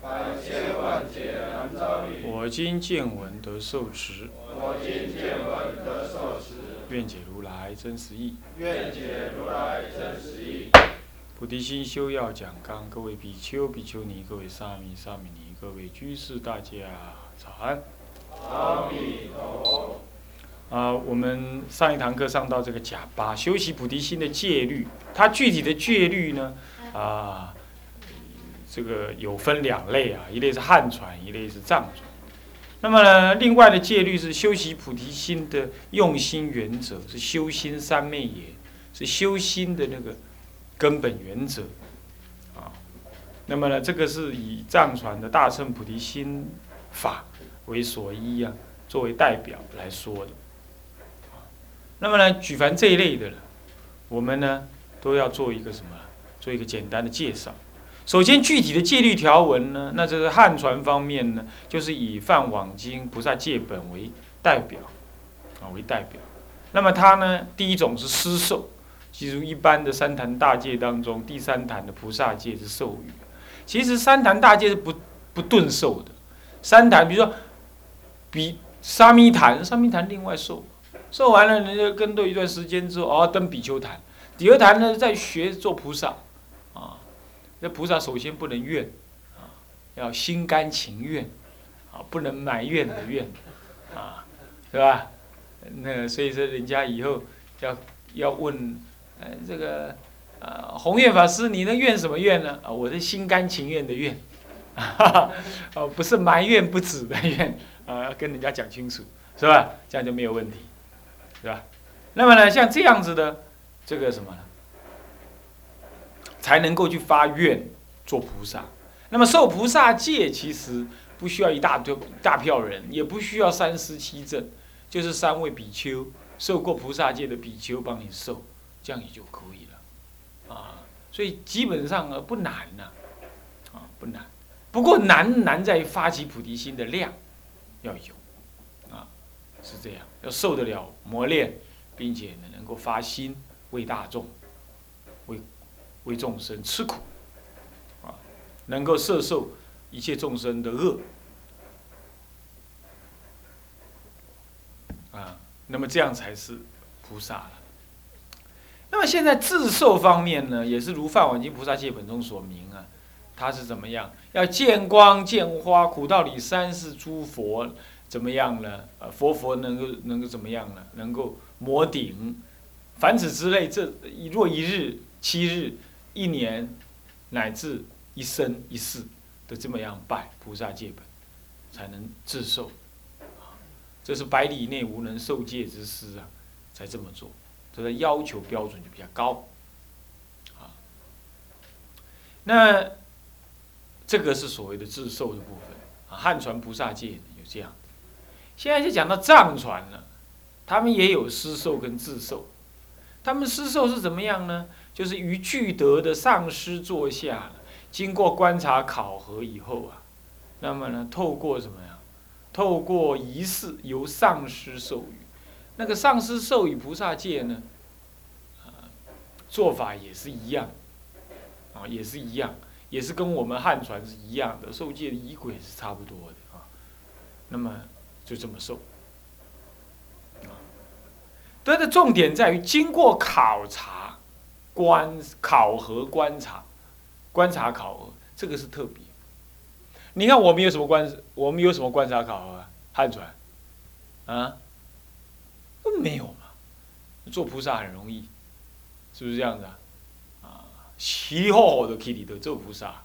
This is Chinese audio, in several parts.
百千万劫难遭遇。我今见闻得受持，我今见闻得受持，愿解如来真实义。愿解如来真实义。菩提心修要讲纲，各位比丘、比丘尼，各位沙弥、沙弥尼，各位居士，大家早安。阿弥陀佛。啊、我们上一堂课上到这个甲八修习菩提心的戒律，它具体的戒律呢，啊、这个有分两类啊，一类是汉传，一类是藏传。那么呢，另外的戒律是修习菩提心的用心原则，是修心三昧也，是修心的那个根本原则啊。那么呢，这个是以藏传的大乘菩提心法为所依啊，作为代表来说的。那么呢，举凡这一类的，我们呢都要做一个什么？做一个简单的介绍。首先，具体的戒律条文呢，那这是汉传方面呢，就是以《梵网经》菩萨戒本为代表，啊为代表。那么它呢，第一种是施受，其如一般的三坛大戒当中，第三坛的菩萨戒是授予。其实三坛大戒是不不顿受的，三坛比如说比沙弥坛，沙弥坛另外受。受完了，人家跟对一段时间之后，哦，登比丘坛。比丘坛呢，再学做菩萨，那菩萨首先不能怨，啊，要心甘情愿，啊，不能埋怨的怨，啊，是吧？那所以说，人家以后要要问，呃，这个，呃，弘愿法师，你能怨什么怨呢？啊，我是心甘情愿的怨，啊，不是埋怨不止的怨，啊，要跟人家讲清楚，是吧？这样就没有问题。是吧？那么呢，像这样子的这个什么呢，才能够去发愿做菩萨。那么受菩萨戒，其实不需要一大堆大票人，也不需要三师七证，就是三位比丘受过菩萨戒的比丘帮你受，这样也就可以了。啊，所以基本上呢不难呐、啊，不难。不过难难在于发起菩提心的量要有。啊是这样，要受得了磨练，并且呢能够发心为大众、为众生吃苦，啊，能够摄受一切众生的恶，啊，那么这样才是菩萨了。那么现在自受方面呢，也是如《梵网经》菩萨戒本中所明啊，它是怎么样？要见光见花，苦道里三世诸佛。怎么样呢？呃，佛佛能够能够怎么样呢？能够摩顶，凡此之类，这若一日、七日、一年，乃至一生一世的这么样拜菩萨戒本，才能自受。这是百里内无能受戒之师啊，才这么做。这个要求标准就比较高。啊，那这个是所谓的自受的部分啊。汉传菩萨戒有这样。现在就讲到藏传了，他们也有施受跟自受，他们施受是怎么样呢？就是于具德的上师座下，经过观察考核以后啊，那么呢，透过什么呀？透过仪式由上师授予，那个上师授予菩萨戒呢，啊，做法也是一样，啊，也是一样，也是跟我们汉传是一样的，受戒的仪轨是差不多的啊，那么。就这么受，它的重点在于经过考察、观考核、观察、观察考核，这个是特别。你看我们有什么观？我们有什么观察考核啊？汉传，啊，都没有嘛。做菩萨很容易，是不是这样子啊？啊，齐好好的去里头做菩萨，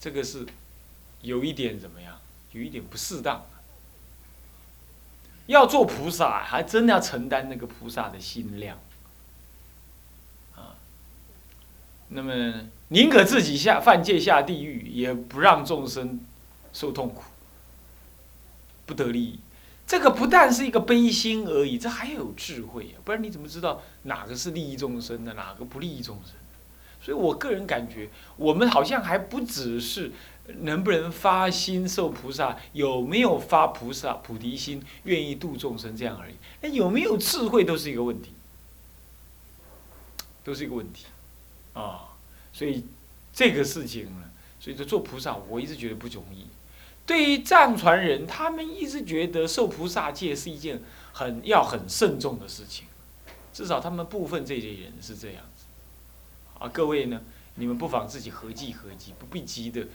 这个是有一点怎么样？有一点不适当。要做菩萨，还真的要承担那个菩萨的心量，啊，那么宁可自己下犯戒下地狱，也不让众生受痛苦，不得利益。这个不但是一个悲心而已，这还有智慧啊！不然你怎么知道哪个是利益众生的，哪个不利益众生？所以我个人感觉，我们好像还不只是能不能发心受菩萨，有没有发菩萨菩提心，愿意度众生这样而已。那有没有智慧都是一个问题，都是一个问题啊！所以这个事情呢，所以说做菩萨，我一直觉得不容易。对于藏传人，他们一直觉得受菩萨戒是一件很要很慎重的事情，至少他们部分这类人是这样子。啊，各位呢，你们不妨自己合计合计，不必急的。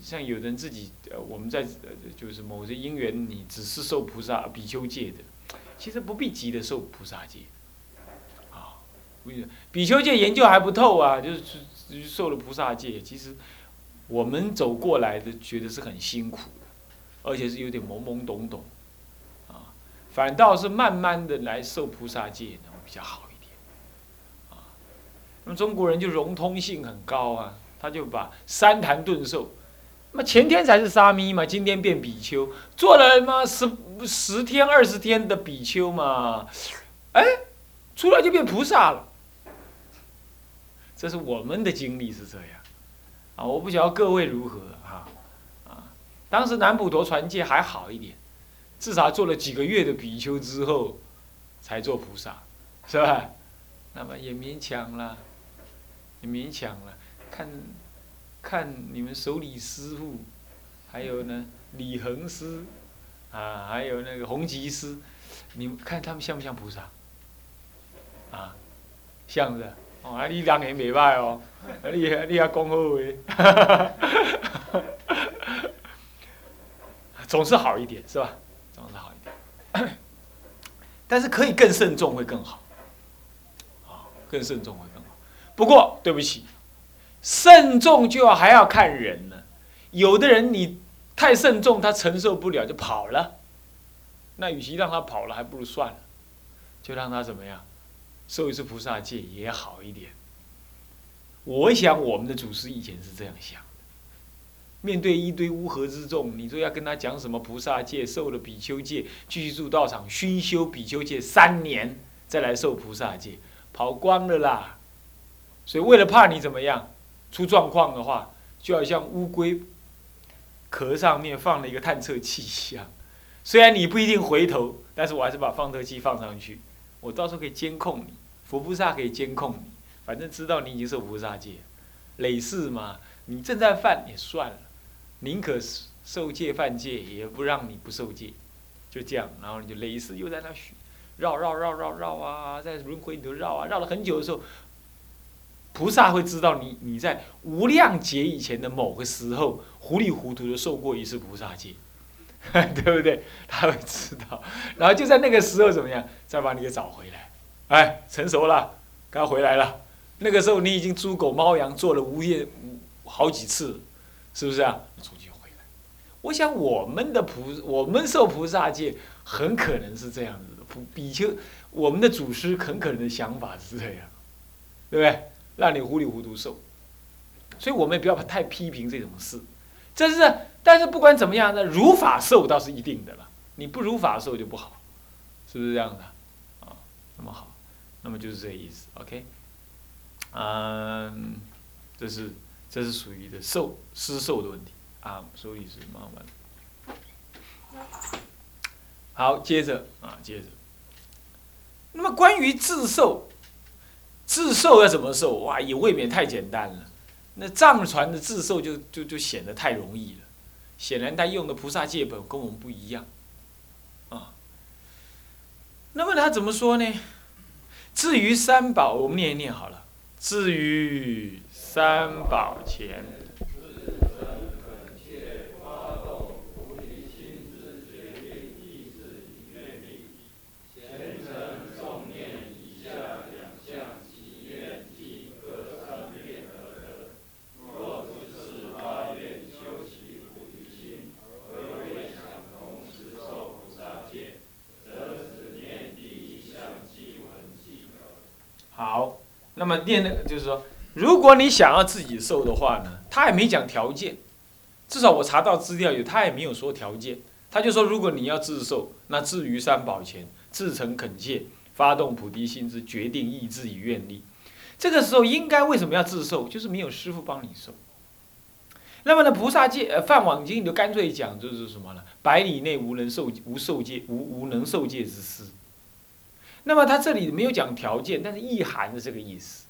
像有人自己，呃，我们在呃，就是某些因缘，你只是受菩萨比丘戒的，其实不必急的受菩萨戒。比丘戒研究还不透啊，就是受了菩萨戒，其实。我们走过来的，觉得是很辛苦的，而且是有点懵懵懂懂，啊，反倒是慢慢的来受菩萨戒呢，比较好一点，啊，那么中国人就融通性很高啊，他就把三坛顿受，那么前天才是沙弥嘛，今天变比丘，做了嘛十十天二十天的比丘嘛，哎，出来就变菩萨了，这是我们的经历是这样。啊，我不晓得各位如何哈，啊，当时南普陀传戒还好一点，至少做了几个月的比丘之后，才做菩萨，是吧？那么也勉强了，也勉强了。看，看你们手里师傅，还有呢李恒师，啊，还有那个弘吉师，你们看他们像不像菩萨？啊，像是。哦，啊，你人缘袂歹哦，啊，你你还讲好话，总是好一点，是吧？总是好一点，但是可以更慎重会更好，啊，更慎重会更好。不过对不起，慎重就要还要看人了，有的人你太慎重，他承受不了就跑了，那与其让他跑了，还不如算了，就让他怎么样？受一次菩萨戒也好一点。我想我们的祖师以前是这样想的：面对一堆乌合之众，你说要跟他讲什么菩萨戒，受了比丘戒，继续住道场熏修比丘戒三年，再来受菩萨戒，跑光了啦。所以为了怕你怎么样出状况的话，就要像乌龟壳上面放了一个探测器一样。虽然你不一定回头，但是我还是把放射器放上去。我到时候可以监控你，佛菩萨可以监控你，反正知道你已经受菩萨戒，累世嘛，你正在犯也算了，宁可受戒犯戒，也不让你不受戒，就这样，然后你就累世又在那绕绕绕绕绕啊，在轮回里头绕啊，绕了很久的时候，菩萨会知道你你在无量劫以前的某个时候糊里糊涂的受过一次菩萨戒。对不对？他会知道，然后就在那个时候怎么样，再把你给找回来，哎，成熟了，该回来了。那个时候你已经猪狗猫羊做了无业好几次，是不是啊？重新回来。我想我们的菩，我们受菩萨戒，很可能是这样子的。比比丘，我们的祖师很可能的想法是这样，对不对？让你糊里糊涂受，所以我们也不要太批评这种事，这是。但是不管怎么样呢，如法受倒是一定的了。你不如法受就不好，是不是这样的？啊，那么好，那么就是这意思。OK，嗯，这是这是属于的受施受的问题啊，所以是慢慢。好，接着啊，接着。那么关于自受，自受要怎么受？哇，也未免太简单了。那藏传的自受就就就显得太容易了。显然，他用的菩萨戒本跟我们不一样，啊。那么他怎么说呢？至于三宝，我们念一念好了。至于三宝前。那么念那个就是说，如果你想要自己受的话呢，他也没讲条件，至少我查到资料有，他也没有说条件，他就说，如果你要自受，那至于三宝前，自诚恳切，发动菩提心之决定意志与愿力。这个时候应该为什么要自受？就是没有师傅帮你受。那么呢，菩萨戒呃《梵网经》就干脆讲就是什么呢？百里内无能受无受戒无无能受戒之师。那么他这里没有讲条件，但是意涵是这个意思。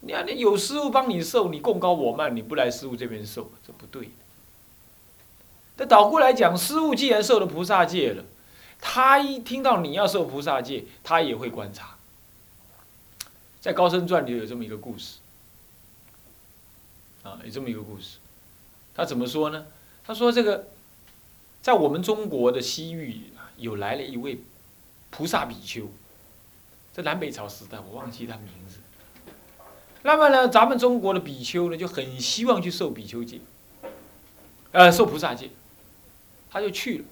你看，有师傅帮你受，你供高我慢，你不来师傅这边受，这不对。那倒过来讲，师傅既然受了菩萨戒了，他一听到你要受菩萨戒，他也会观察。在《高僧传》里有这么一个故事，啊，有这么一个故事。他怎么说呢？他说：“这个，在我们中国的西域有来了一位菩萨比丘，南北朝时代，我忘记他名字。那么呢，咱们中国的比丘呢，就很希望去受比丘戒，呃，受菩萨戒，他就去了。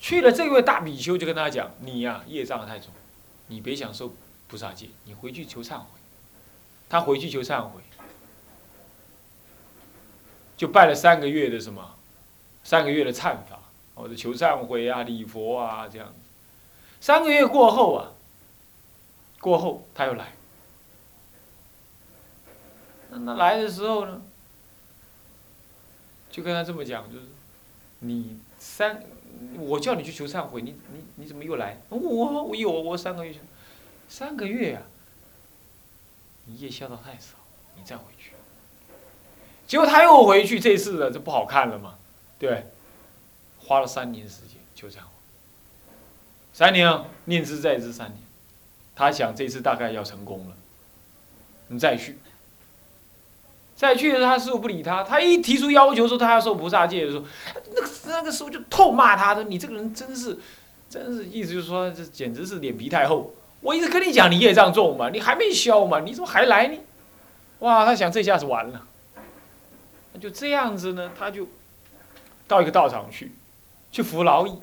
去了，这位大比丘就跟他讲：‘你呀，业障太重，你别想受菩萨戒，你回去求忏悔。’他回去求忏悔。”就拜了三个月的什么，三个月的忏法，或者求忏悔啊、礼佛啊这样子。三个月过后啊，过后他又来。那来的时候呢，就跟他这么讲，就是你三，我叫你去求忏悔，你你你怎么又来？我我有我三个月，三个月呀，你业消的太少，你再回去。结果他又回去，这次的就不好看了嘛，对，花了三年时间求忏悔，三年念之在之三年，他想这次大概要成功了，你再去，再去的时候他师傅不理他，他一提出要求说他要受菩萨戒的时候，那个那个师傅就痛骂他说你这个人真是，真是意思就是说这简直是脸皮太厚，我一直跟你讲你业障重嘛，你还没消嘛，你怎么还来呢？哇，他想这下子完了。就这样子呢，他就到一个道场去，去服劳役，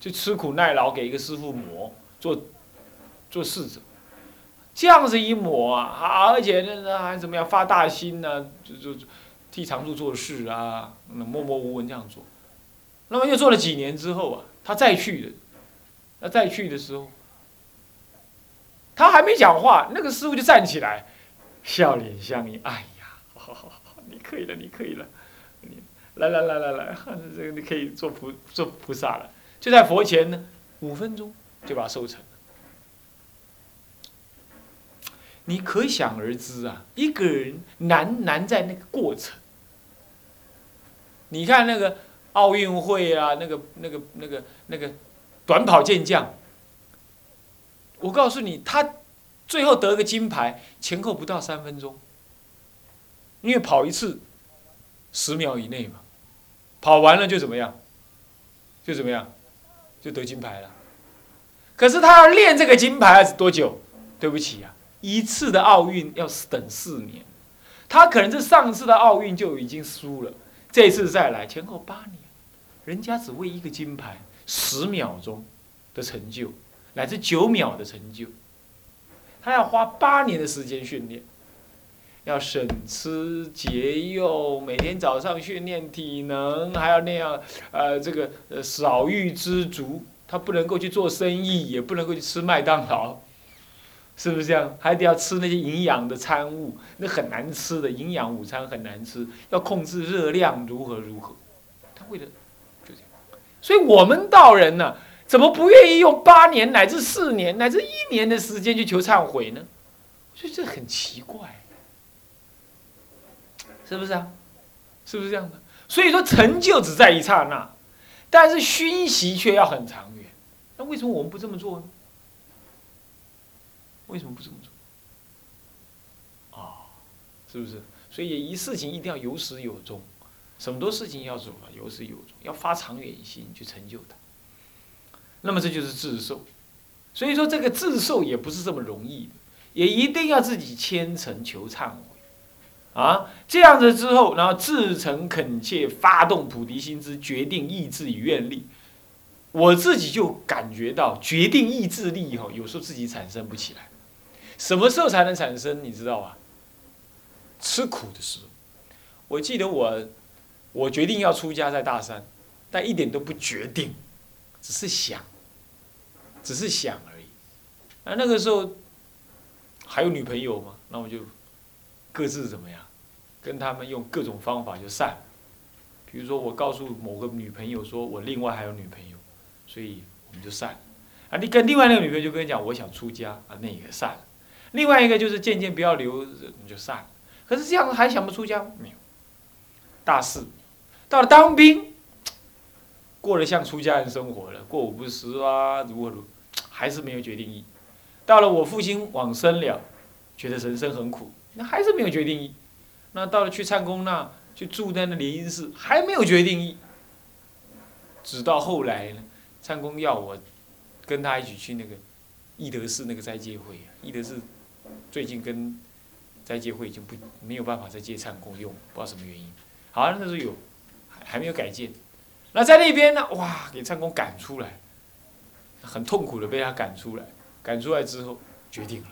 去吃苦耐劳，给一个师傅磨做做侍者。这样子一磨啊，而且呢还怎么样发大心呢？就就替常住做事啊，默默无闻这样做。那么又做了几年之后啊，他再去的，那再去的时候，他还没讲话，那个师傅就站起来，笑脸相迎，哎呀，好好好。你可以了，你可以了，你来来来来来，这个你可以做菩做菩萨了，就在佛前呢，五分钟就把它收成。你可想而知啊，一个人难难在那个过程。你看那个奥运会啊，那个那个那个那个短跑健将，我告诉你，他最后得个金牌，前后不到三分钟。因为跑一次十秒以内嘛，跑完了就怎么样？就怎么样？就得金牌了。可是他要练这个金牌是多久？对不起啊，一次的奥运要等四年。他可能是上次的奥运就已经输了，这次再来前后八年，人家只为一个金牌十秒钟的成就，乃至九秒的成就，他要花八年的时间训练。要省吃俭用，每天早上训练体能，还要那样，呃，这个呃少欲知足，他不能够去做生意，也不能够去吃麦当劳，是不是这样？还得要吃那些营养的餐物，那很难吃的营养午餐很难吃，要控制热量，如何如何？他为了就这样，所以我们道人呢，怎么不愿意用八年乃至四年乃至一年的时间去求忏悔呢？我觉得这很奇怪。是不是啊？是不是这样的？所以说成就只在一刹那，但是熏习却要很长远。那为什么我们不这么做呢？为什么不这么做？啊，是不是？所以一事情一定要有始有终，很多事情要做啊，有始有终，要发长远心去成就它。那么这就是自受。所以说这个自受也不是这么容易的，也一定要自己虔诚求忏悔。啊，这样子之后，然后自诚恳切发动菩提心之决定意志与愿力，我自己就感觉到决定意志力哈，有时候自己产生不起来，什么时候才能产生？你知道吧？吃苦的时候。我记得我，我决定要出家在大山，但一点都不决定，只是想，只是想而已。啊那个时候还有女朋友吗？那我就各自怎么样，跟他们用各种方法就散了。比如说我告诉某个女朋友说我另外还有女朋友，所以我们就散了。啊，你跟另外那个女朋友就跟你讲我想出家啊，那个散了。另外一个就是渐渐不要留，你就散了。可是这样还想不出家没有？大四，到了当兵，过了像出家人生活了，过午不食啊，如何如何，还是没有决定意。到了我父亲往生了，觉得人生很苦，那还是没有决定意。那到了去参公那，去住在那莲因寺，还没有决定意。直到后来呢，参公要我跟他一起去那个义德寺那个斋戒会，义德寺最近跟斋戒会已经不没有办法再接唱功用，不知道什么原因。好，那时候有，还还没有改建。那在那边呢，哇，给唱公赶出来，很痛苦的被他赶出来。赶出来之后，决定了。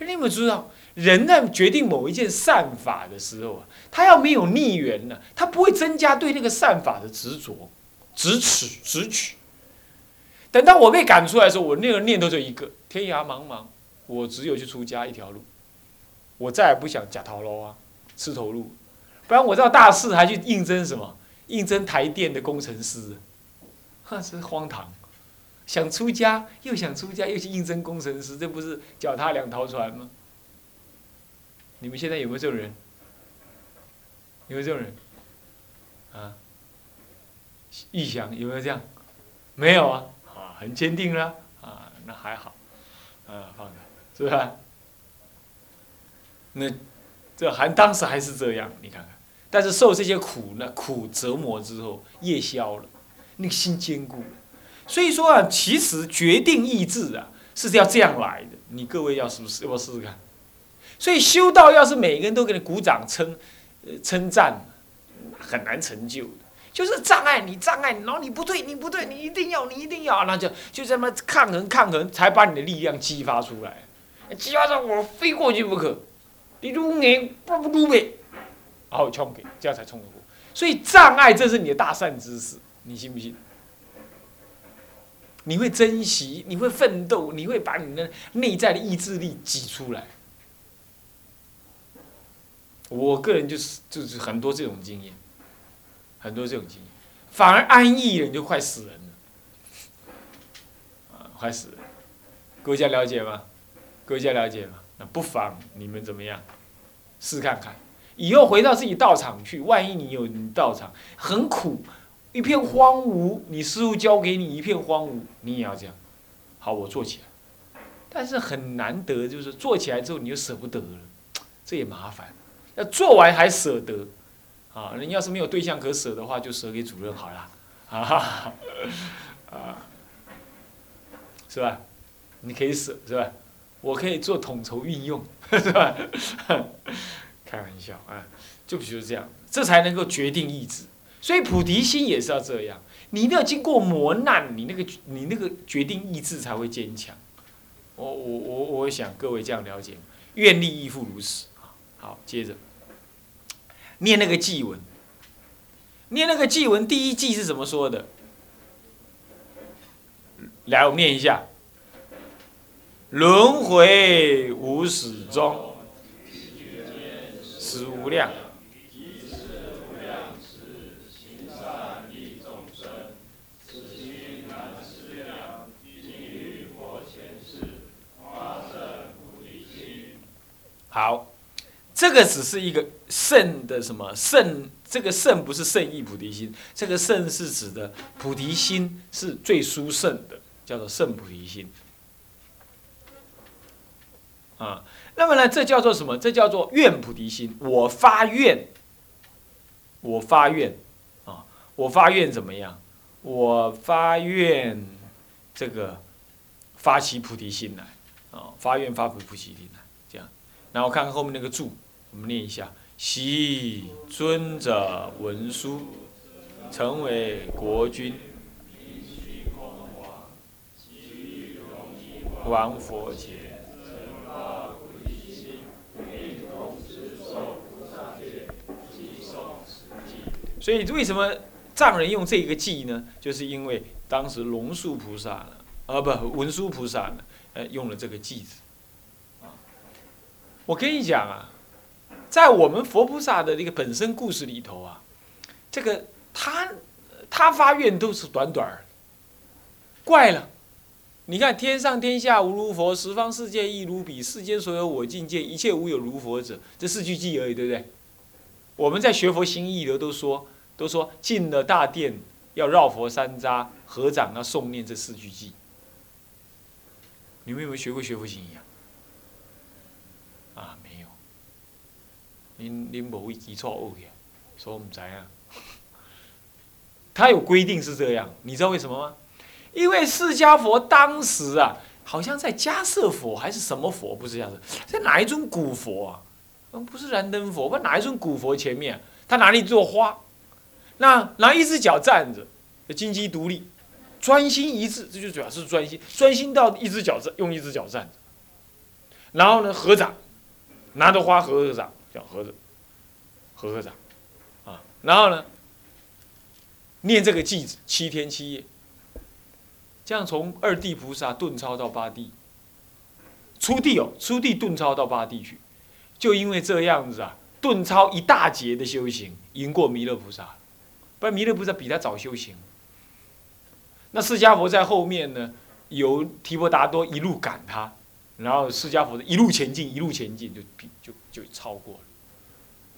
你有没有知道，人在决定某一件善法的时候啊，他要没有逆缘呢，他不会增加对那个善法的执着、执取、执取。等到我被赶出来的时候，我那个念头就一个：天涯茫茫，我只有去出家一条路。我再也不想假逃喽啊，吃头路。不然我到大四还去应征什么？应征台电的工程师，哈，是荒唐。想出家又想出家，又去应征工程师，这不是脚踏两条船吗？你们现在有没有这种人？有没有这种人？啊？预想有没有这样？没有啊，啊，很坚定了，啊，那还好，啊，放，是不是？那。这还当时还是这样，你看看，但是受这些苦呢，苦折磨之后，业消了，那个心坚固了。所以说啊，其实决定意志啊，是要这样来的。你各位要是不是要不要试试看？所以修道要是每个人都给你鼓掌称，称赞，很难成就的。就是障碍你障碍，然后你不对你不对，你一定要你一定要，那就就这么抗衡抗衡，才把你的力量激发出来，激发到我非过去不可。你如眼不不如背，然后冲给，这样才冲得过。所以障碍，这是你的大善知识，你信不信？你会珍惜，你会奋斗，你会把你的内在的意志力挤出来。我个人就是就是很多这种经验，很多这种经验，反而安逸了你就快死人了，啊，快死人！各位家了解吗？各位家了解吗？那不妨你们怎么样，试看看，以后回到自己道场去，万一你有道场很苦，一片荒芜，你师傅教给你一片荒芜，你也要这样，好，我做起来，但是很难得，就是做起来之后你就舍不得了，这也麻烦，要做完还舍得，啊，人要是没有对象可舍的话，就舍给主任好了，啊，啊，是吧？你可以舍，是吧？我可以做统筹运用，是吧？开玩笑啊，就比如这样，这才能够决定意志。所以菩提心也是要这样，你一定要经过磨难，你那个你那个决定意志才会坚强。我我我我想各位这样了解，愿力亦复如此。好，接着念那个祭文，念那个祭文，第一祭是怎么说的？来，我念一下。轮回无始终，实无量。好，这个只是一个圣的什么圣？这个圣不是圣意菩提心，这个圣是指的菩提心是最殊胜的，叫做圣菩提心。啊，那么呢，这叫做什么？这叫做愿菩提心。我发愿，我发愿，啊，我发愿怎么样？我发愿，这个发起菩提心来，啊，发愿发菩菩提心来，这样。然后看看后面那个注，我们念一下：昔尊者文殊，成为国君，王佛前。所以为什么藏人用这个记呢，就是因为当时龙树菩萨呢，啊不文殊菩萨呢，呃用了这个记字。啊，我跟你讲啊，在我们佛菩萨的这个本身故事里头啊，这个他他发愿都是短短，怪了。你看，天上天下无如佛，十方世界亦如彼，世间所有我境界，一切无有如佛者。这四句偈而已，对不对？我们在学佛心意的都说，都说进了大殿要绕佛三匝，合掌要诵念这四句偈。你们有没有学过学佛心意啊？啊，没有。您您某位基错误的，说我们怎样？他有规定是这样，你知道为什么吗？因为释迦佛当时啊，好像在迦舍佛还是什么佛，不是迦舍，在哪一尊古佛啊？嗯，不是燃灯佛，不哪一尊古佛前面，他拿了一座花，那拿一只脚站着，金鸡独立，专心一致，这就主要是专心，专心到一只脚站，用一只脚站着，然后呢合掌，拿着花合合掌，这样合着，合合掌，啊，然后呢念这个偈子七天七夜。这样从二地菩萨顿超到八地，初地哦，初地顿超到八地去，就因为这样子啊，顿超一大劫的修行，赢过弥勒菩萨，不然弥勒菩萨比他早修行。那释迦佛在后面呢，由提婆达多一路赶他，然后释迦佛一路前进，一路前进就比就就超过了。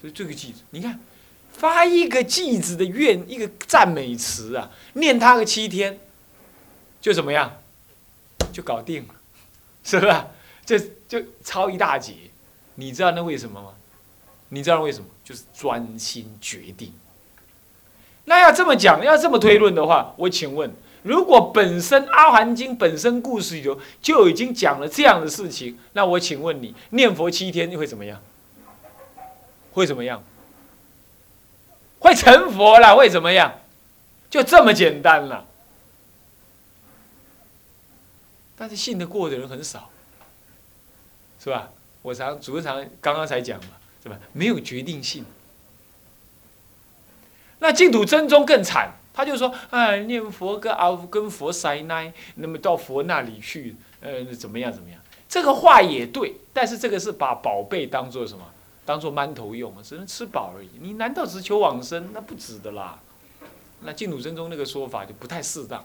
所以这个句子，你看发一个句子的愿，一个赞美词啊，念他个七天。就怎么样，就搞定了，是吧？这就超一大截，你知道那为什么吗？你知道为什么？就是专心决定。那要这么讲，要这么推论的话，我请问，如果本身《阿含经》本身故事里就已经讲了这样的事情，那我请问你，念佛七天会怎么样？会怎么样？会成佛了？会怎么样？就这么简单了。但是信得过的人很少，是吧？我常主持常刚刚才讲嘛，是吧？没有决定性。那净土真宗更惨，他就说：“哎，念佛跟啊跟佛塞奈，那么到佛那里去，呃，怎么样怎么样？”这个话也对，但是这个是把宝贝当做什么？当做馒头用，只能吃饱而已。你难道只求往生？那不值得啦。那净土真宗那个说法就不太适当，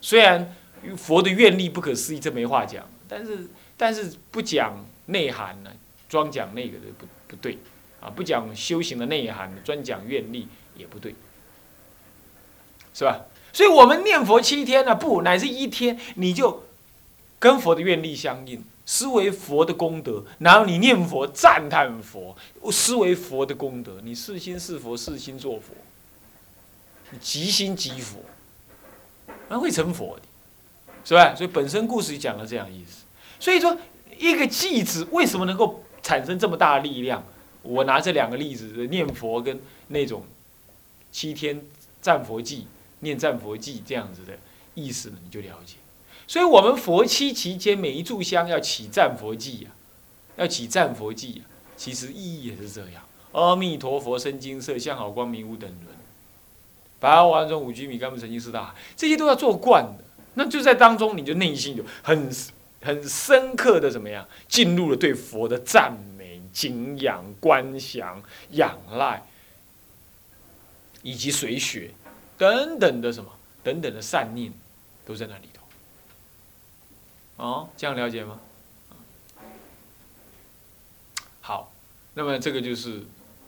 虽然。佛的愿力不可思议，这没话讲。但是，但是不讲内涵呢，专讲那个的不不对啊！不讲修行的内涵，专讲愿力也不对，是吧？所以我们念佛七天呢，不乃是一天，你就跟佛的愿力相应，思维佛的功德，然后你念佛赞叹佛，思维佛的功德，你是心是佛，是心做佛，你即心即佛，那会成佛的。是吧？所以本身故事就讲了这样意思。所以说，一个句子为什么能够产生这么大的力量？我拿这两个例子，念佛跟那种七天赞佛记、念赞佛记这样子的意思，你就了解。所以我们佛七期间每一炷香要起赞佛记呀，要起赞佛记呀，其实意义也是这样。阿弥陀佛，身金色，相好光明无等伦。白毫王中五居米，甘木成金四大海，这些都要做惯的。那就在当中，你就内心有很很深刻的怎么样，进入了对佛的赞美、敬仰、观想、仰赖，以及随学等等的什么等等的善念，都在那里头。哦，这样了解吗？好，那么这个就是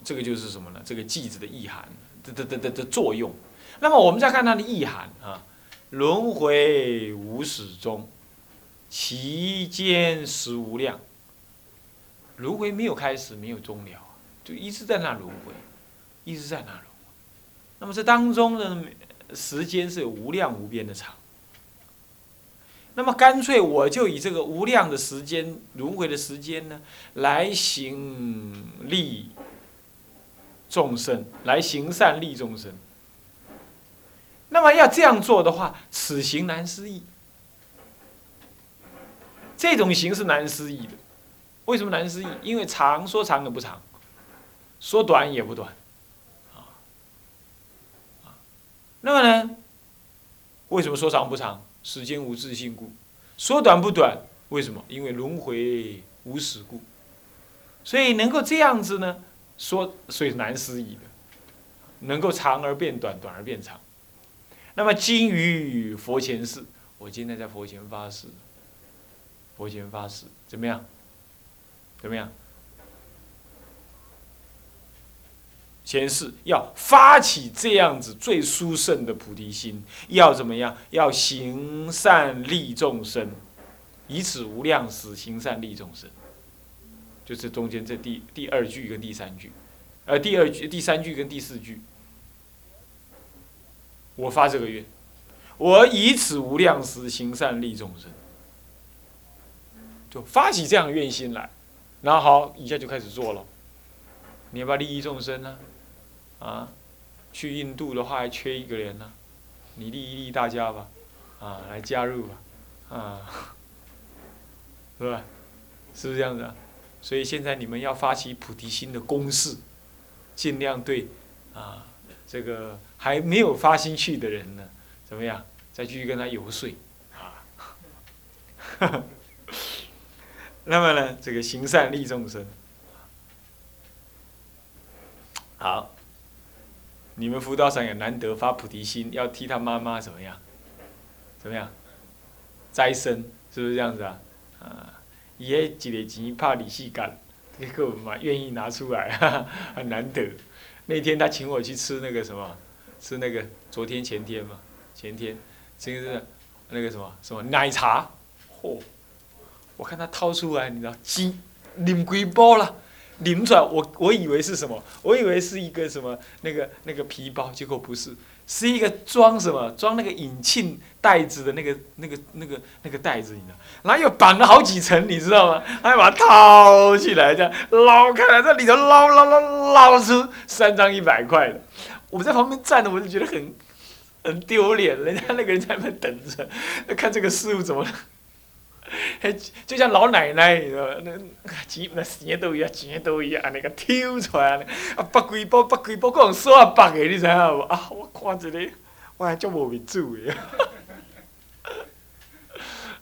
这个就是什么呢？这个句子的意涵的的的的的作用。那么我们再看它的意涵啊。轮回无始终，其间实无量。轮回没有开始，没有终了，就一直在那轮回，一直在那。那么这当中的时间是无量无边的长。那么干脆我就以这个无量的时间轮回的时间呢，来行利众生，来行善利众生。那么要这样做的话，此行难思议。这种行是难思议的，为什么难思议？因为长说长也不长，说短也不短，啊啊！那么呢，为什么说长不长？时间无自性故。说短不短？为什么？因为轮回无始故。所以能够这样子呢，说所以难思议的，能够长而变短，短而变长。那么今于佛前世，我今天在佛前发誓，佛前发誓怎么样？怎么样？前世要发起这样子最殊胜的菩提心，要怎么样？要行善利众生，以此无量时行善利众生。就是中间这第第二句跟第三句，呃，第二句、第三句跟第四句，我发这个愿，我以此无量时行善利众生，就发起这样愿心来，然后好，一下就开始做了。你要不要利益众生呢？啊去印度的话还缺一个人呢，你利益大家吧，啊，来加入吧，啊，是吧？是不是这样子啊？所以现在你们要发起菩提心的攻势，尽量对啊这个还没有发心去的人呢，怎么样？再继续跟他游说啊。那么呢，这个行善利众生，好，你们辅导上也难得发菩提心，要替他妈妈怎么样？怎么样？斋生是不是这样子啊？啊。伊迄一个钱怕利息干，结果嘛愿意拿出来，很难得。那天他请我去吃那个什么，吃那个昨天前天嘛，前天，这个是那个什么什么奶茶，嚯！我看他掏出来，你知道，几啉几包了，拎出来，我我以为是什么？我以为是一个什么那个那个皮包，结果不是。是一个装什么装那个引磬袋子的那个那个那个那个袋子，你知道？然后又绑了好几层，你知道吗？还把它掏起来，这样捞开来，在里头捞捞捞捞出三张一百块的。我在旁边站着，我就觉得很很丢脸。人家那个人在那边等着，看这个师傅怎么。就像老奶奶，你知道那钱那钱都一样，钱都一样，安尼个抽出来，啊，八几包，八几包，可能数啊百个，你知影无？啊，我看一个，我还足无面子的。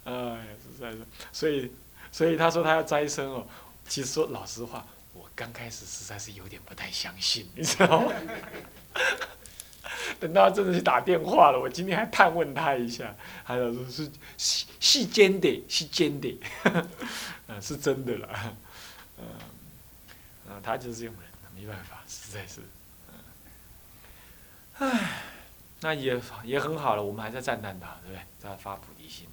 哎呀，实在是，所以，所以他说他要斋生哦。其实说老实话，我刚开始实在是有点不太相信，你知道吗？等到真的去打电话了，我今天还探问他一下，他说是是是真的，是真的，嗯，是真的了，嗯，啊，他就是这种人，没办法，实在是，唉，那也也很好了，我们还在赞叹他，对不对？在发菩提心。